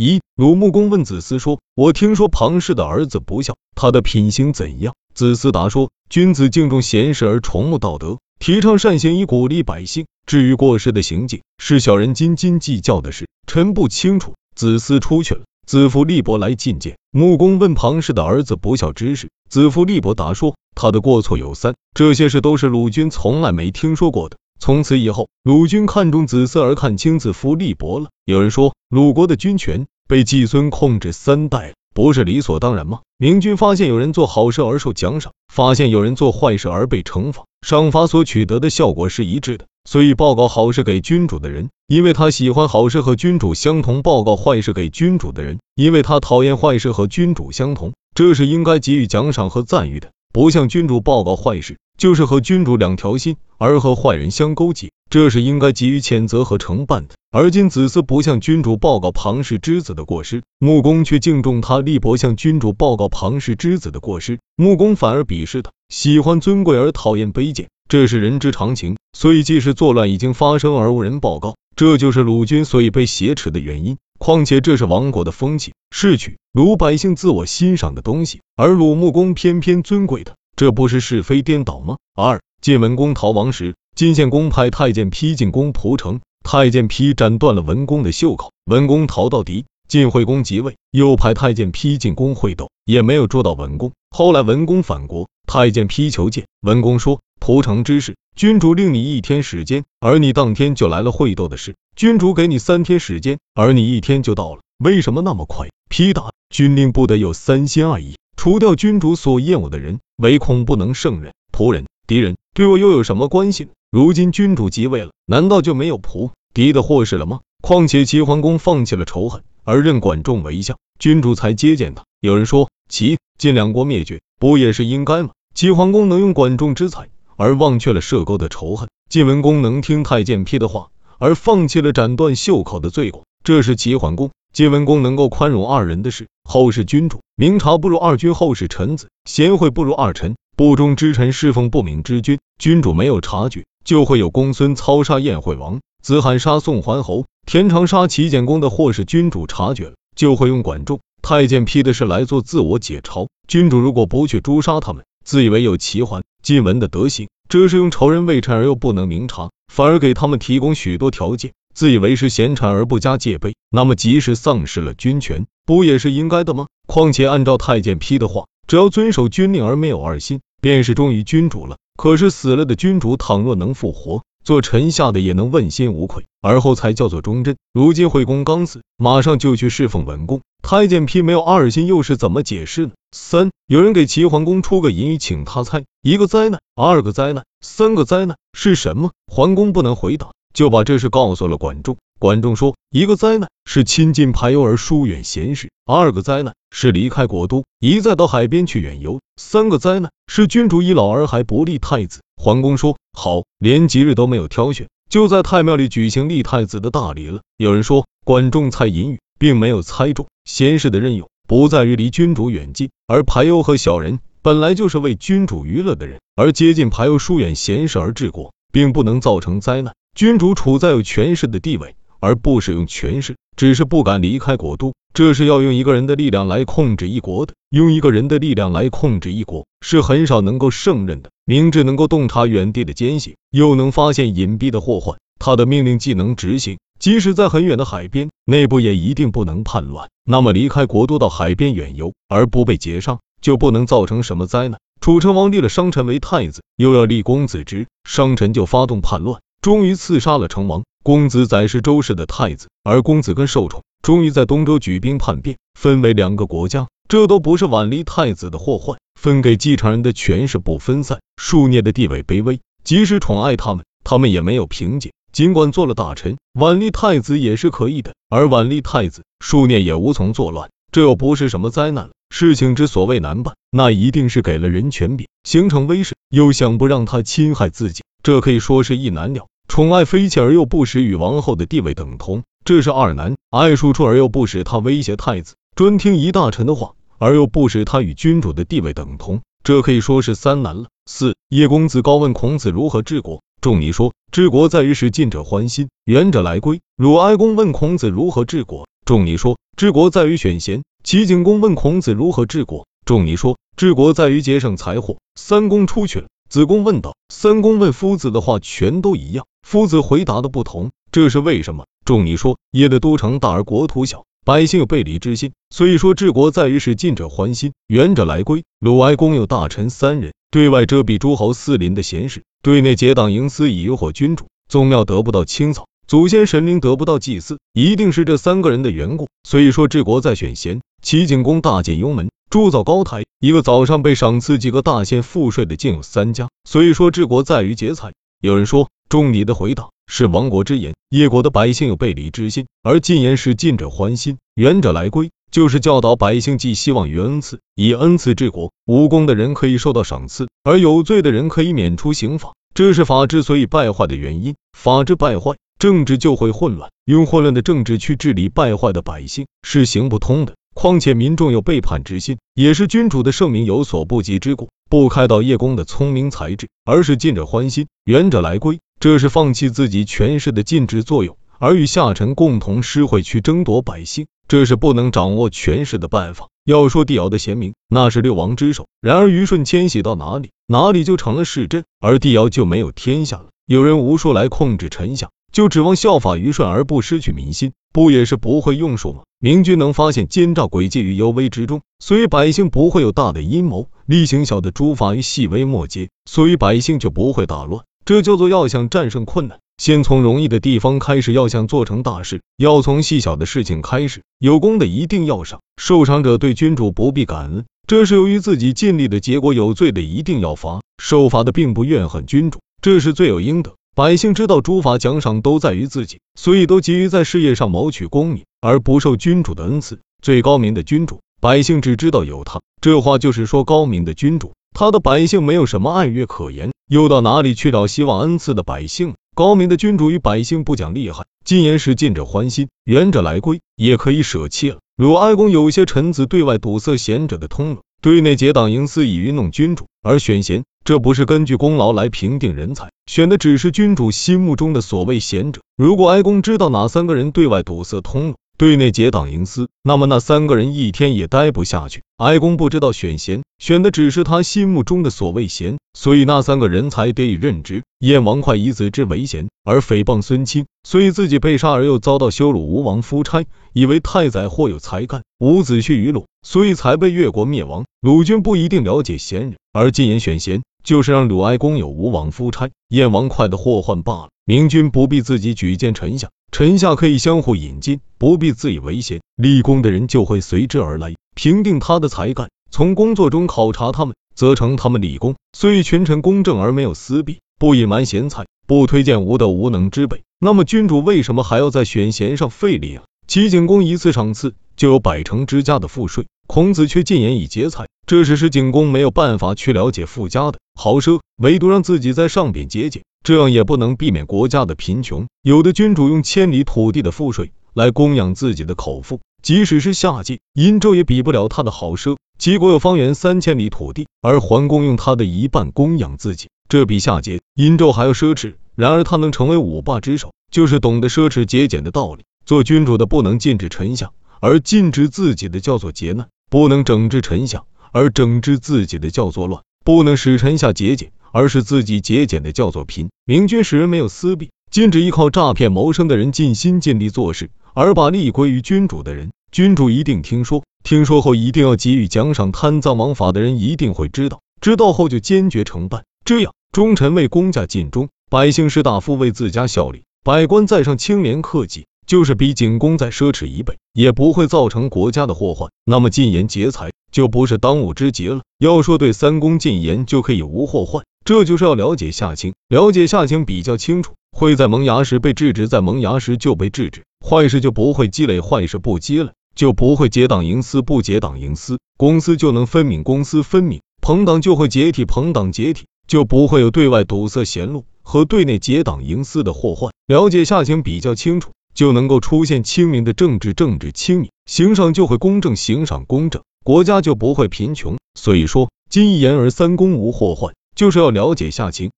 一鲁穆公问子思说：“我听说庞氏的儿子不孝，他的品行怎样？”子思答说：“君子敬重贤士而崇慕道德，提倡善行以鼓励百姓。至于过失的行径，是小人斤斤计较的事，臣不清楚。”子思出去了。子夫立伯来觐见穆公，问庞氏的儿子不孝之事。子夫立伯答说：“他的过错有三，这些事都是鲁君从来没听说过的。”从此以后，鲁军看重子嗣而看轻子夫立伯了。有人说，鲁国的军权被季孙控制三代了，不是理所当然吗？明君发现有人做好事而受奖赏，发现有人做坏事而被惩罚，赏罚所取得的效果是一致的，所以报告好事给君主的人，因为他喜欢好事和君主相同；报告坏事给君主的人，因为他讨厌坏事和君主相同。这是应该给予奖赏和赞誉的，不向君主报告坏事。就是和君主两条心，而和坏人相勾结，这是应该给予谴责和惩办的。而今子嗣不向君主报告庞氏之子的过失，穆公却敬重他；立伯向君主报告庞氏之子的过失，穆公反而鄙视他，喜欢尊贵而讨厌卑贱，这是人之常情。所以，即使作乱已经发生而无人报告，这就是鲁君所以被挟持的原因。况且这是亡国的风气，是取鲁百姓自我欣赏的东西，而鲁穆公偏偏尊贵他。这不是是非颠倒吗？二晋文公逃亡时，晋献公派太监批进宫蒲城，太监批斩断了文公的袖口，文公逃到敌。晋惠公即位，又派太监批进宫会斗，也没有捉到文公。后来文公反国，太监批求见文公说：蒲城之事，君主令你一天时间，而你当天就来了；会斗的事，君主给你三天时间，而你一天就到了，为什么那么快？批答：军令不得有三心二意。除掉君主所厌恶的人，唯恐不能胜任。仆人、敌人对我又有什么关系呢？如今君主即位了，难道就没有仆敌的祸事了吗？况且齐桓公放弃了仇恨，而任管仲为相，君主才接见他。有人说，齐晋两国灭绝，不也是应该吗？齐桓公能用管仲之才，而忘却了射钩的仇恨；晋文公能听太监批的话，而放弃了斩断袖口的罪过。这是齐桓公。晋文公能够宽容二人的事，后世君主明察不如二君，后世臣子贤惠不如二臣，不忠之臣侍奉不明之君，君主没有察觉，就会有公孙操杀燕惠王，子罕杀宋桓侯，田常杀齐简公的祸事，君主察觉了，就会用管仲、太监批的事来做自我解嘲。君主如果不去诛杀他们，自以为有齐桓、晋文的德行，这是用仇人为臣而又不能明察，反而给他们提供许多条件。自以为是贤臣而不加戒备，那么即使丧失了军权，不也是应该的吗？况且按照太监批的话，只要遵守军令而没有二心，便是忠于君主了。可是死了的君主，倘若能复活，做臣下的也能问心无愧，而后才叫做忠贞。如今惠公刚死，马上就去侍奉文公，太监批没有二心，又是怎么解释呢？三，有人给齐桓公出个隐语，请他猜一个灾难，二个灾难，三个灾难是什么？桓公不能回答。就把这事告诉了管仲。管仲说：一个灾难是亲近排忧而疏远贤士；二个灾难是离开国都，一再到海边去远游；三个灾难是君主已老而还不立太子。桓公说：好，连吉日都没有挑选，就在太庙里举行立太子的大礼了。有人说，管仲猜隐语，并没有猜中。贤士的任用不在于离君主远近，而排忧和小人本来就是为君主娱乐的人，而接近排忧疏远贤士而治国，并不能造成灾难。君主处在有权势的地位，而不使用权势，只是不敢离开国都。这是要用一个人的力量来控制一国的，用一个人的力量来控制一国，是很少能够胜任的。明智能够洞察远地的艰险，又能发现隐蔽的祸患，他的命令既能执行，即使在很远的海边，内部也一定不能叛乱。那么离开国都到海边远游，而不被劫杀，就不能造成什么灾难。楚成王立了商臣为太子，又要立公子职，商臣就发动叛乱。终于刺杀了成王。公子载是周氏的太子，而公子跟受宠，终于在东周举兵叛变，分为两个国家。这都不是晚立太子的祸患，分给继承人的权势不分散，庶孽的地位卑微，即使宠爱他们，他们也没有凭借。尽管做了大臣，晚立太子也是可以的，而晚立太子，庶孽也无从作乱。这又不是什么灾难了。事情之所谓难办，那一定是给了人权柄，形成威势，又想不让他侵害自己。这可以说是一难了，宠爱妃妾而又不使与王后的地位等同，这是二难；爱庶出而又不使他威胁太子，专听一大臣的话，而又不使他与君主的地位等同，这可以说是三难了。四叶公子高问孔子如何治国，仲尼说：治国在于使近者欢心，远者来归。鲁哀公问孔子如何治国，仲尼说：治国在于选贤。齐景公问孔子如何治国，仲尼说治国在于节省财货。三公出去了，子贡问道：三公问夫子的话全都一样，夫子回答的不同，这是为什么？仲尼说：业的都城大而国土小。百姓有背离之心，所以说治国在于使近者欢心，远者来归。鲁哀公有大臣三人，对外遮蔽诸侯四邻的贤士，对内结党营私以诱惑君主。宗庙得不到清扫，祖先神灵得不到祭祀，一定是这三个人的缘故。所以说治国在选贤。齐景公大建幽门，铸造高台，一个早上被赏赐几个大县赋税的竟有三家。所以说治国在于节财。有人说，仲尼的回答。是亡国之言，叶国的百姓有背离之心，而进言是近者欢心，远者来归，就是教导百姓寄希望于恩赐，以恩赐治国。无功的人可以受到赏赐，而有罪的人可以免除刑罚，这是法之所以败坏的原因。法治败坏，政治就会混乱，用混乱的政治去治理败坏的百姓是行不通的。况且民众有背叛之心，也是君主的圣明有所不及之故。不开导叶公的聪明才智，而是近者欢心，远者来归。这是放弃自己权势的禁止作用，而与下臣共同施惠去争夺百姓，这是不能掌握权势的办法。要说帝尧的贤明，那是六王之首。然而虞舜迁徙到哪里，哪里就成了市镇，而帝尧就没有天下了。有人无数来控制臣下，就指望效法虞舜而不失去民心，不也是不会用术吗？明君能发现奸诈诡计于幽微之中，所以百姓不会有大的阴谋；例行小的诛伐于细微末节，所以百姓就不会大乱。这叫做要想战胜困难，先从容易的地方开始；要想做成大事，要从细小的事情开始。有功的一定要赏，受赏者对君主不必感恩，这是由于自己尽力的结果；有罪的一定要罚，受罚的并不怨恨君主，这是罪有应得。百姓知道诸法奖赏都在于自己，所以都急于在事业上谋取功名，而不受君主的恩赐。最高明的君主，百姓只知道有他。这话就是说，高明的君主。他的百姓没有什么爱乐可言，又到哪里去找希望恩赐的百姓？高明的君主与百姓不讲利害，进言是近者欢心，远者来归，也可以舍弃了。鲁哀公有些臣子对外堵塞贤者的通路，对内结党营私以愚弄君主，而选贤，这不是根据功劳来评定人才，选的只是君主心目中的所谓贤者。如果哀公知道哪三个人对外堵塞通路，对内结党营私，那么那三个人一天也待不下去。哀公不知道选贤，选的只是他心目中的所谓贤，所以那三个人才得以任职。燕王哙以子之为贤，而诽谤孙卿，所以自己被杀而又遭到羞辱。吴王夫差以为太宰或有才干，伍子胥于鲁，所以才被越国灭亡。鲁君不一定了解贤人，而进言选贤，就是让鲁哀公有吴王夫差、燕王哙的祸患罢了。明君不必自己举荐臣下。臣下可以相互引进，不必自以为贤，立功的人就会随之而来，评定他的才干，从工作中考察他们，责成他们立功。所以群臣公正而没有私弊，不隐瞒贤才，不推荐无德无能之辈。那么君主为什么还要在选贤上费力啊？齐景公一次赏赐就有百城之家的赋税，孔子却进言以节财，这时是景公没有办法去了解富家的豪奢，唯独让自己在上边节俭。这样也不能避免国家的贫穷。有的君主用千里土地的赋税来供养自己的口腹，即使是夏季，殷纣也比不了他的豪奢。齐国有方圆三千里土地，而桓公用他的一半供养自己，这比夏桀、殷纣还要奢侈。然而他能成为五霸之首，就是懂得奢侈节俭的道理。做君主的不能禁止臣下，而禁止自己的叫做劫难；不能整治臣下，而整治自己的叫做乱；不能使臣下节俭。而是自己节俭的叫做贫。明君使人没有私弊，禁止依靠诈骗谋生的人尽心尽力做事，而把利归于君主的人，君主一定听说，听说后一定要给予奖赏。贪赃枉法的人一定会知道，知道后就坚决惩办。这样，忠臣为公家尽忠，百姓士大夫为自家效力，百官在上清廉克己。就是比景公再奢侈一倍，也不会造成国家的祸患。那么禁言劫财就不是当务之急了。要说对三公禁言就可以无祸患，这就是要了解夏卿，了解夏卿比较清楚，会在萌芽时被制止，在萌芽时就被制止，坏事就不会积累，坏事不积累就不会结党营私，不结党营私，公私就能分明，公私分明，朋党就会解体，朋党解体就不会有对外堵塞贤路和对内结党营私的祸患。了解夏卿比较清楚。就能够出现清明的政治，政治清明，行赏就会公正，行赏公正，国家就不会贫穷。所以说，今一言而三公无祸患，就是要了解下情。